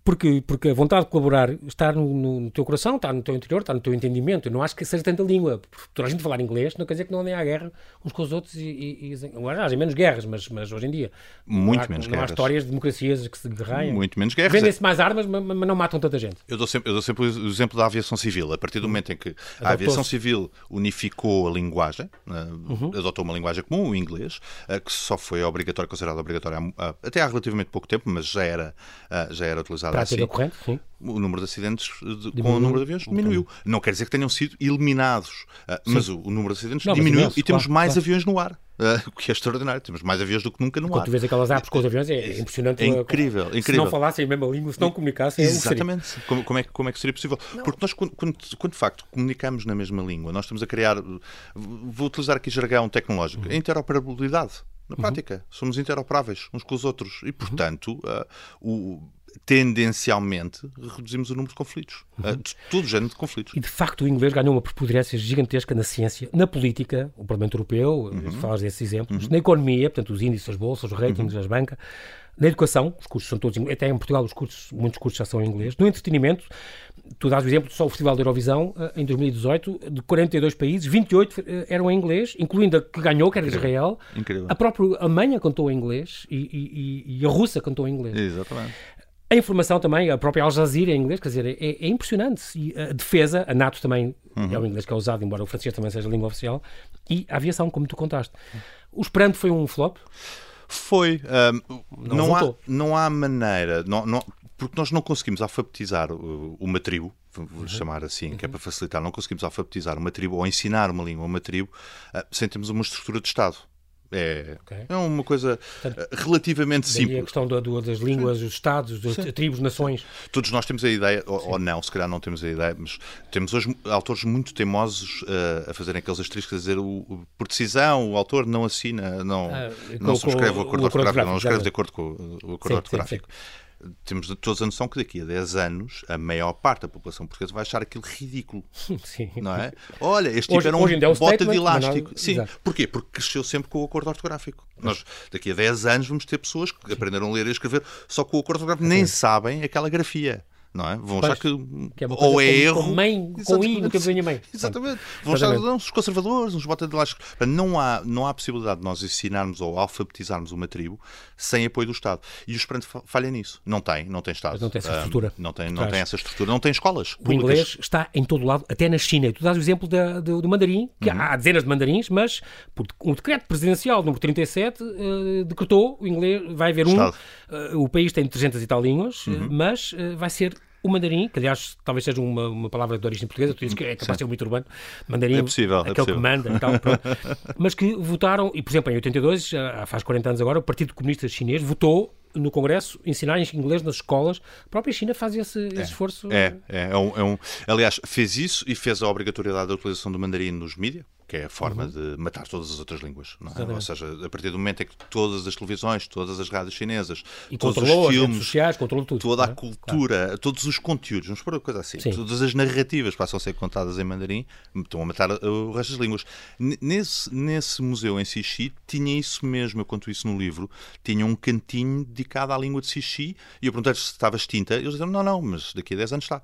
Porque, porque a vontade de colaborar está no, no, teu coração, está no teu interior, está no teu entendimento. Eu não acho que seja tanta língua. Toda a gente falar inglês não quer dizer que não andem à guerra uns com os outros e, e, e há menos guerras, mas, mas hoje em dia. Muito há, menos não guerras. há histórias de democracias que se guerreiam. Muito menos guerras. Vendem-se mais armas, mas, mas, não matam tanta gente. Eu dou, sempre, eu dou sempre o exemplo da aviação civil. A partir do momento em que a aviação civil unificou a linguagem, né, uhum. adotou uma linguagem comum, o inglês, eh, que só foi obrigatório, considerado obrigatório até há relativamente pouco tempo, mas já era, ah, já era utilizado Para assim. Corrente, sim. O número de acidentes de, com o número de aviões diminuiu. Não quer dizer que tenham sido eliminados, uh, mas o, o, número de acidentes não, diminuiu imenso, e temos claro, mais claro. aviões no ar. Uh, o que é extraordinário, temos mais aviões do que nunca no Quando ar. tu vês aquelas apps com os aviões, é, é impressionante. É incrível, incrível. Se não falassem a mesma língua, se não comunicassem, Exatamente. É como, como, é, como é que seria possível? Não. Porque nós, quando, quando, quando, de facto comunicamos na mesma língua, nós estamos a criar, vou utilizar aqui jargão tecnológico, uhum. interoperabilidade. Na prática, uhum. somos interoperáveis uns com os outros e, portanto, uh, o, tendencialmente reduzimos o número de conflitos, uhum. de todo género de conflitos. E de facto o inglês ganhou uma preponderância gigantesca na ciência, na política, o Parlamento Europeu, uhum. falas desses exemplos, uhum. na economia, portanto os índices, as bolsas, os ratings, uhum. as bancas, Na educação, os cursos são todos até em Portugal os cursos, muitos cursos já são em inglês. No entretenimento, tu dás o exemplo, só o Festival da Eurovisão, eh, em 2018, de 42 países, 28 eh, eram em inglês, incluindo a que ganhou, que era Incrível. Israel. Incrível. A própria Alemanha cantou em inglês e, e- e- a Rússia cantou em inglês. Exatamente. A informação também, a própria Al Jazeera em inglês, quer dizer, é, é impressionante. E a defesa, a NATO também é o inglês que é usado, embora o francês também seja a língua oficial, e a aviação, como tu contaste. O Esperanto foi um flop? Foi. ahm, não, há, resultou. não há maneira. Não, não- porque nós não conseguimos alfabetizar uh, uma tribo, vou Uhum. chamar assim, que é para facilitar, não conseguimos alfabetizar uma tribo ou ensinar uma língua a uma tribo ah, sem termos uma estrutura de Estado. É, Ok. é uma coisa ah, relativamente Daí a simples. questão da- do- das línguas, dos Estados, das tribos, nações. Todos nós temos a ideia, ou, ou não, se calhar não temos a ideia, mas temos hoje autores muito teimosos uh, a fazerem aqueles asteriscos a dizer o, o- por decisão, o autor não assina, não, Ah, não subscreve o acordo ortográfico, não escreve de acordo com o- acordo ortográfico. Temos todos a noção que daqui a 10 anos a maior parte da população portuguesa vai achar aquilo ridículo, Sim. não é? Olha, este Hoje- tipo era um ainda é um bota de mas não- elástico. Sim, Exato. porquê? Porque cresceu sempre com o acordo ortográfico. Nós, daqui a 10 anos, vamos ter pessoas que aprenderam a ler e escrever só com o acordo ortográfico, nem sabem aquela grafia. Não é? Vão achar que, que é ou é erro. com mãe, com I no tempo da mãe. Exatamente. Vão achar não, os conservadores, uns bota de. Portanto, Não há, não há possibilidade de nós ensinarmos ou alfabetizarmos uma tribo sem apoio do Estado. E o Esperanto fa- falha nisso. Não tem, não tem Estado. Mas não tem essa estrutura Não tem, não tem essa estrutura. Não tem escolas O públicas. inglês está em todo lado, até na China. Tu dás o exemplo da- do, do mandarim, que Uhum. há dezenas de mandarins, mas por um decreto presidencial número 37 eh, decretou o inglês, vai haver um. Estado. eh, o país tem 300 e tal línguas, Uhum. mas eh, vai ser o mandarim, que aliás talvez seja uma, uma palavra de origem portuguesa, tu dizes que é capaz de ser muito urbano, mandarim, É possível, é aquele possível. que manda e tal, pronto. mas que votaram, e por exemplo em 82, já faz 40 anos agora, o Partido Comunista Chinês votou no Congresso ensinar inglês nas escolas. A própria China faz esse, esse esforço. É, é, é um, é um- Aliás, fez isso e fez a obrigatoriedade da utilização do mandarim nos mídias, que é a forma de matar todas as outras línguas. É? Uhum. Ou seja, a partir do momento em que todas as televisões, todas as rádios chinesas, E todos os filmes, sociais, tudo. toda a é? cultura, todos os conteúdos, vamos pôr uma coisa assim, Sim. todas as narrativas passam a ser contadas em mandarim, estão a matar uh, o resto das línguas. Nesse, nesse museu em Sixi tinha isso mesmo, eu conto isso no livro, tinha um cantinho dedicado à língua de Sixi e eu perguntei-lhes se estava extinta, eles disseram, não, não, mas daqui a 10 anos está.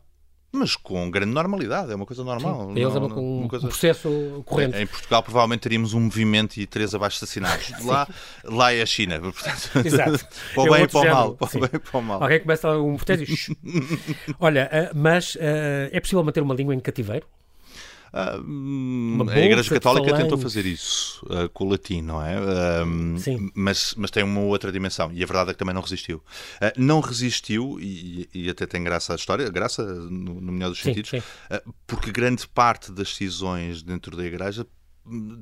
Mas com grande normalidade, é uma coisa normal. Para eles é não- uma- não- um, uma coisa- um processo corrente. Em Portugal provavelmente teríamos um movimento e três abaixo assassinados. Lá, lá é a China. Portanto, Exato. para o É bem e para o mal. género, Para o sim. bem e para o mal. Alguém começa um protesto e... Olha, ah, mas ah, é possível manter uma língua em cativeiro? A Igreja Católica tentou fazer isso ah, com o latim, não é? Ah, Sim. Mas, mas tem uma outra dimensão e a verdade é que também não resistiu. Ah, não resistiu, e, e até tem graça a história, graça no, no melhor dos Sim, sentidos, sim. ah, porque grande parte das decisões dentro da Igreja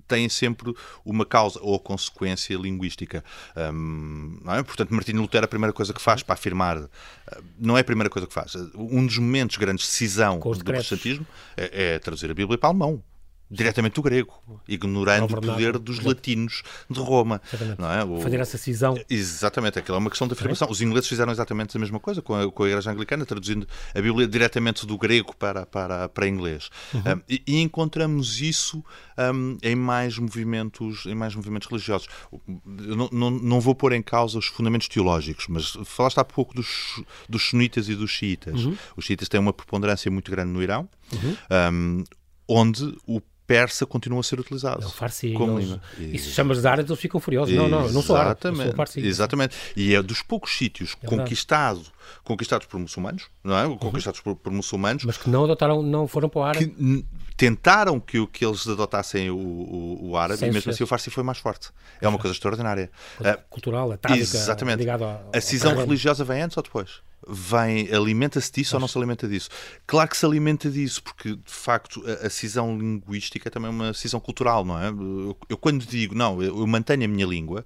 têm sempre uma causa ou consequência linguística. Não é? Portanto, Martinho Lutero, a primeira coisa que faz para afirmar, ah, não é a primeira coisa que faz, um dos momentos grandes de os do protestantismo é, é traduzir a Bíblia para alemão. Diretamente do grego, ignorando o poder dos latinos de Roma. Não é? O- Fazer essa cisão. Exatamente, aquilo é uma questão de afirmação. Os ingleses fizeram exatamente a mesma coisa com a, com a Igreja Anglicana, traduzindo a Bíblia diretamente do grego para, para, para inglês. Um, e, e encontramos isso um, em, mais movimentos, em mais movimentos religiosos. Não, não, não vou pôr em causa os fundamentos teológicos, mas falaste há pouco dos, dos sunitas e dos xiitas. Os xiitas têm uma preponderância muito grande no Irão, um, onde o persa continua a ser utilizado. É o farsi. como eles- língua. E se chamas de árabes, eles ficam furiosos. Não, não, não sou árabe. Sou Exatamente, farsi. exatamente. E é dos poucos sítios verdade. conquistado, conquistados por muçulmanos, não é? Conquistados por, por muçulmanos, Mas que não adotaram, não foram para o árabe. que tentaram que, que eles adotassem o, o, o árabe Sem e mesmo assim o farsi foi mais forte. É uma coisa extraordinária. Ah, cultural, atávica, Exatamente. ligado ao, A cisão religiosa vem antes ou depois? Vem, alimenta-se disso ou não se alimenta disso? Claro que se alimenta disso, porque de facto a, a cisão linguística é também uma cisão cultural, não é? Eu, eu quando digo, não, eu, eu mantenho a minha língua,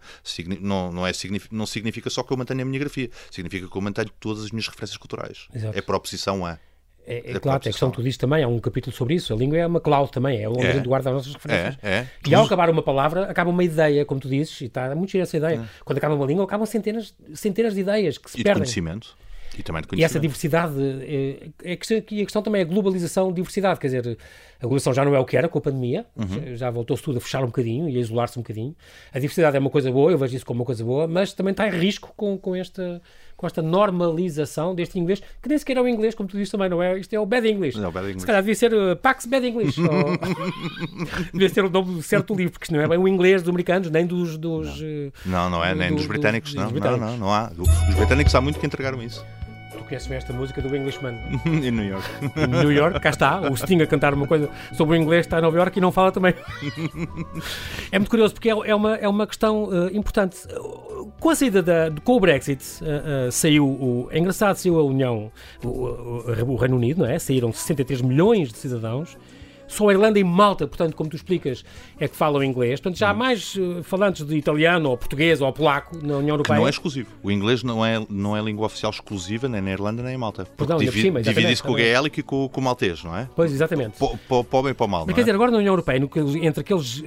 não, não, é, não significa só que eu mantenho a minha grafia, significa que eu mantenho todas as minhas referências culturais. Exato. É proposição a. É, é da claro, é questão que tu dizes também, há um capítulo sobre isso. A língua é uma cloud também, é onde É. a gente guarda as nossas referências. É, é. E ao acabar uma palavra, acaba uma ideia, como tu dizes, e está muito gira essa ideia. Quando acaba uma língua, acabam centenas, centenas de ideias que se E de perdem. conhecimento. E também de E essa diversidade, é, é, a questão, e a questão também é a globalização, diversidade, quer dizer, a globalização já não é o que era com a pandemia, uhum. já voltou-se tudo a fechar um bocadinho e a isolar-se um bocadinho. A diversidade é uma coisa boa, eu vejo isso como uma coisa boa, mas também está em risco com, com esta com esta normalização deste inglês, que nem sequer é o inglês, como tu dizes também, não é? Isto é o bad English. Não, bad English. Se calhar devia ser uh, Pax Bad English. ou... devia ser o nome certo do livro, porque isto não é bem o inglês dos americanos, nem dos. dos não. não, não é, nem do, dos britânicos, do, não. Dos britânicos. Não, não, não há. Os britânicos há muito que entregaram isso conheces esta música do Englishman? em New York. Em New York, cá está, o Sting a cantar uma coisa sobre o inglês, está em Nova York e não fala também. é muito curioso porque é, é uma, é uma questão uh, importante. Com a saída da, com o Brexit, uh, uh, saiu o. É engraçado, saiu a União, o, o, o Reino Unido, não é? Saíram 63 milhões de cidadãos só a Irlanda e Malta, portanto, como tu explicas, é que falam inglês. Portanto, já há mais uh, falantes de italiano ou português ou polaco na União Europeia. Que não é exclusivo. O inglês não é, não é língua oficial exclusiva nem na Irlanda nem em Malta. Perdão, divide, cima, divide isso com o gaélico e com, com, o maltês, não é? Pois, exatamente. Para o bem e para o mal. Mas quer é? dizer, agora na União Europeia, no, entre aqueles uh,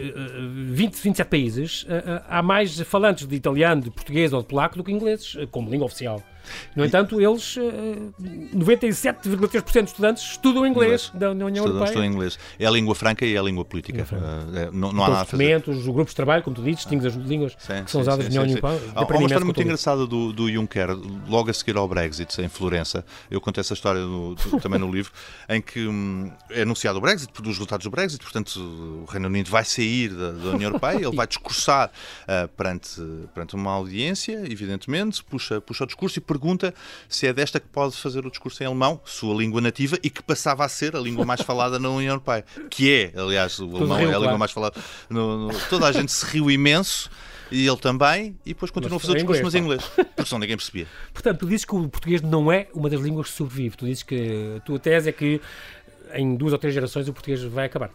20, 27 países, uh, há mais falantes de italiano, de português ou de polaco do que ingleses, como língua oficial. No entanto, eles, 97,3% de estudantes estudam inglês, inglês. da União estudam, Europeia. Estudam inglês. É a língua franca e é a língua política. É, não, não há nada a fazer. os grupos de trabalho, como tu dizes, distingues as línguas sim, que são usadas na União Europeia. Há uma história muito engraçada do, do Juncker, logo a seguir ao Brexit, em Florença. Eu conto essa história no, também no livro, em que hum, é anunciado o Brexit, dos resultados do Brexit, portanto, o Reino Unido vai sair da, da União Europeia, ele vai discursar uh, perante, perante uma audiência, evidentemente, puxa, puxa o discurso e pergunta se é desta que pode fazer o discurso em alemão, sua língua nativa, e que passava a ser a língua mais falada na União Europeia. Que é, aliás, o alemão riu, é a língua claro. mais falada. No, no, toda a gente se riu imenso. E ele também, e depois continuou a fazer o discurso, mas em inglês, porque senão ninguém percebia. Portanto, tu dizes que o português não é uma das línguas que sobrevive. Tu dizes que a tua tese é que em duas ou três gerações o português vai acabar.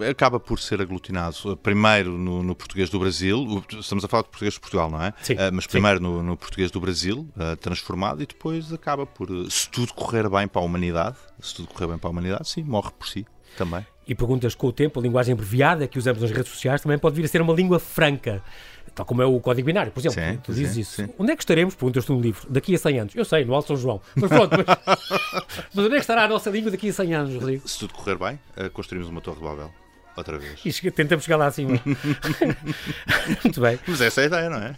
É, acaba por ser aglutinado primeiro no, no, português do Brasil, estamos a falar de português de Portugal, não é? Sim, uh, mas primeiro no, no, português do Brasil, uh, transformado, e depois acaba por, se tudo correr bem para a humanidade, se tudo correr bem para a humanidade, sim, morre por si também. E perguntas com o tempo, a linguagem abreviada que usamos nas redes sociais também pode vir a ser uma língua franca tal como é o código binário, por exemplo. Sim, tu dizes sim, isso. Sim. Onde é que estaremos, perguntas-te no livro, daqui a 100 anos? Eu sei, no Alto São João. Mas pronto, mas, mas onde é que estará a nossa língua daqui a 100 anos, Rodrigo? Se tudo correr bem, uh, construímos uma torre de Babel. Outra vez. E tentamos chegar lá acima. muito bem. Mas essa é a ideia, não é?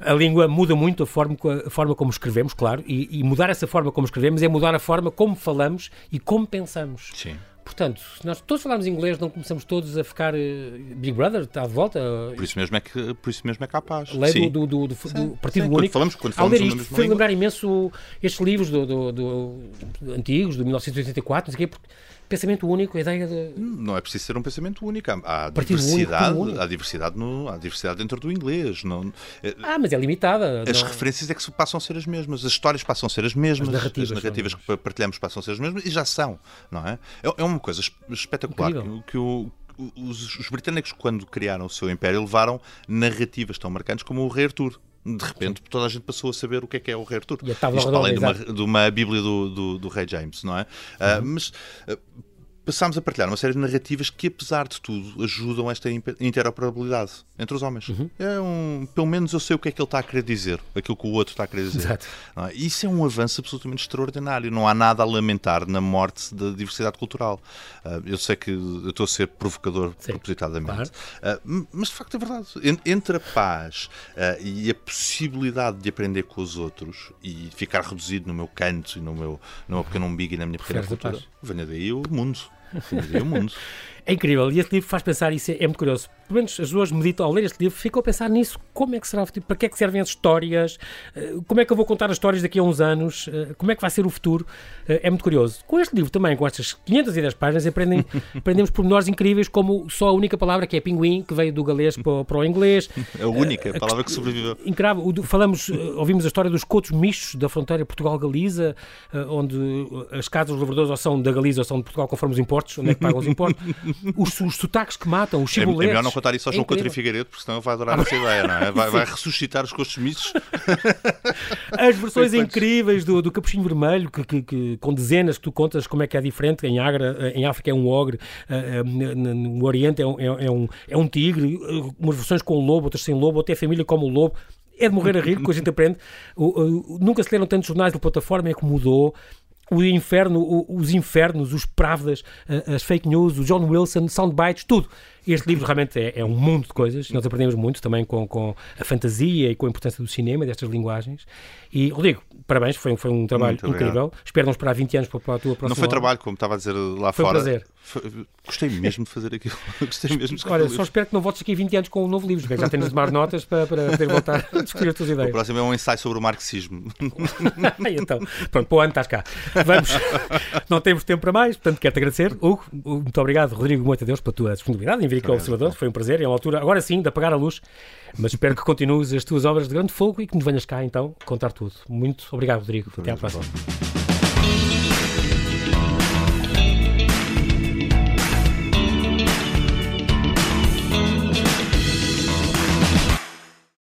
a língua muda muito a forma, a forma como escrevemos, claro, e, e mudar essa forma como escrevemos é mudar a forma como falamos e como pensamos. Sim. Portanto, se nós todos falarmos inglês, não começamos todos a ficar uh, Big Brother, está de volta. Por isso mesmo é que, por isso mesmo é capaz. Lei do, do, do, do, do Partido sim, Único. Quando falamos, quando falamos Ao ler isto, fez lembrar imenso estes livros do, do, do, antigos, de 1984, não sei o quê, porque pensamento único, a ideia de. Não é preciso ser um pensamento único. Há, diversidade, único, há diversidade, no, há diversidade dentro do inglês. Não, é, ah, mas é limitada. As não... referências é que passam a ser as mesmas, as histórias passam a ser as mesmas, as narrativas, as narrativas que partilhamos passam a ser as mesmas e já são, não é? É, é uma coisa espetacular que, que o os, os, britânicos, quando criaram o seu império, levaram narrativas tão marcantes como o Rei Arthur de repente toda a gente passou a saber o que é que é o Rei Artur. Isto além de uma, de uma, Bíblia do, do, do, Rei James, não é? Uh, mas uh, passámos a partilhar uma série de narrativas que, apesar de tudo, ajudam esta interoperabilidade entre os homens. Uhum. É um, pelo menos eu sei o que é que ele está a querer dizer, aquilo que o outro está a querer dizer. Exato. É? Isso é um avanço absolutamente extraordinário. Não há nada a lamentar na morte da diversidade cultural. Uh, eu sei que eu estou a ser provocador Sim, propositadamente, claro. uh, mas de facto é verdade. Entre a paz uh, e a possibilidade de aprender com os outros e ficar reduzido no meu canto e no meu, no meu pequeno umbigo e na minha pequena cultura, venha daí o mundo. Daí o mundo. É incrível, e este livro faz pensar isso, é, é muito curioso. Pelo menos as pessoas meditam ao ler este livro, ficam a pensar nisso, como é que será o futuro, para que é que servem as histórias, eh, como é que eu vou contar as histórias daqui a uns anos, eh, como é que vai ser o futuro, eh, é muito curioso. Com este livro também, com estas 510 páginas, aprendem, aprendemos pormenores incríveis, como só a única palavra que é pinguim, que veio do galês para, para o inglês. A única a palavra que sobreviveu. Incrível, falamos, ouvimos a história dos cotos mistos da fronteira Portugal-Galiza, onde as casas dos lavradores ou são da Galiza ou são de Portugal conforme os impostos, onde é que pagam os impostos. os, os sotaques que matam, os chiboletes. É, é melhor não contar isso ao é João Couto e Figueiredo, porque senão vai adorar essa ideia, não é? Vai, vai ressuscitar os costos mistos. As versões incríveis do, do Capuchinho Vermelho, que, que, que, com dezenas que tu contas como é que é diferente. Em, Agra, em África é um ogre, eh, eh, no Oriente é um, é, é um, é um tigre, umas versões com lobo, outras sem lobo, até a família como o lobo é de morrer a rir, que a gente aprende. O, o, nunca se leram tantos jornais de plataforma, é que mudou o inferno, os infernos, os pravdas, as fake news, o John Wilson, soundbites, tudo. Este livro realmente é, é, um mundo de coisas. Nós aprendemos muito também com, com, a fantasia e com a importância do cinema, destas linguagens. E, Rodrigo, parabéns, foi, foi um trabalho incrível. Espero não esperar 20 anos para, a tua próxima Não foi trabalho, como estava a dizer lá foi fora. Foi um prazer. Gostei mesmo de fazer aquilo. gostei mesmo de Olha, só espero que não voltes aqui 20 anos com um novo livro, já tens de tomar notas para, para poder voltar a discutir as tuas ideias. O próximo é um ensaio sobre o marxismo. então, pronto, para o ano estás cá. Vamos, não temos tempo para mais, portanto quero-te agradecer. Hugo, muito obrigado, Rodrigo, muito a Deus pela tua disponibilidade em vir aqui ao Observador. Foi um prazer, é uma altura, agora sim, de apagar a luz, mas espero que continues as tuas obras de grande fogo e que nos venhas cá então contar tudo. Muito obrigado, Rodrigo. Até à próxima.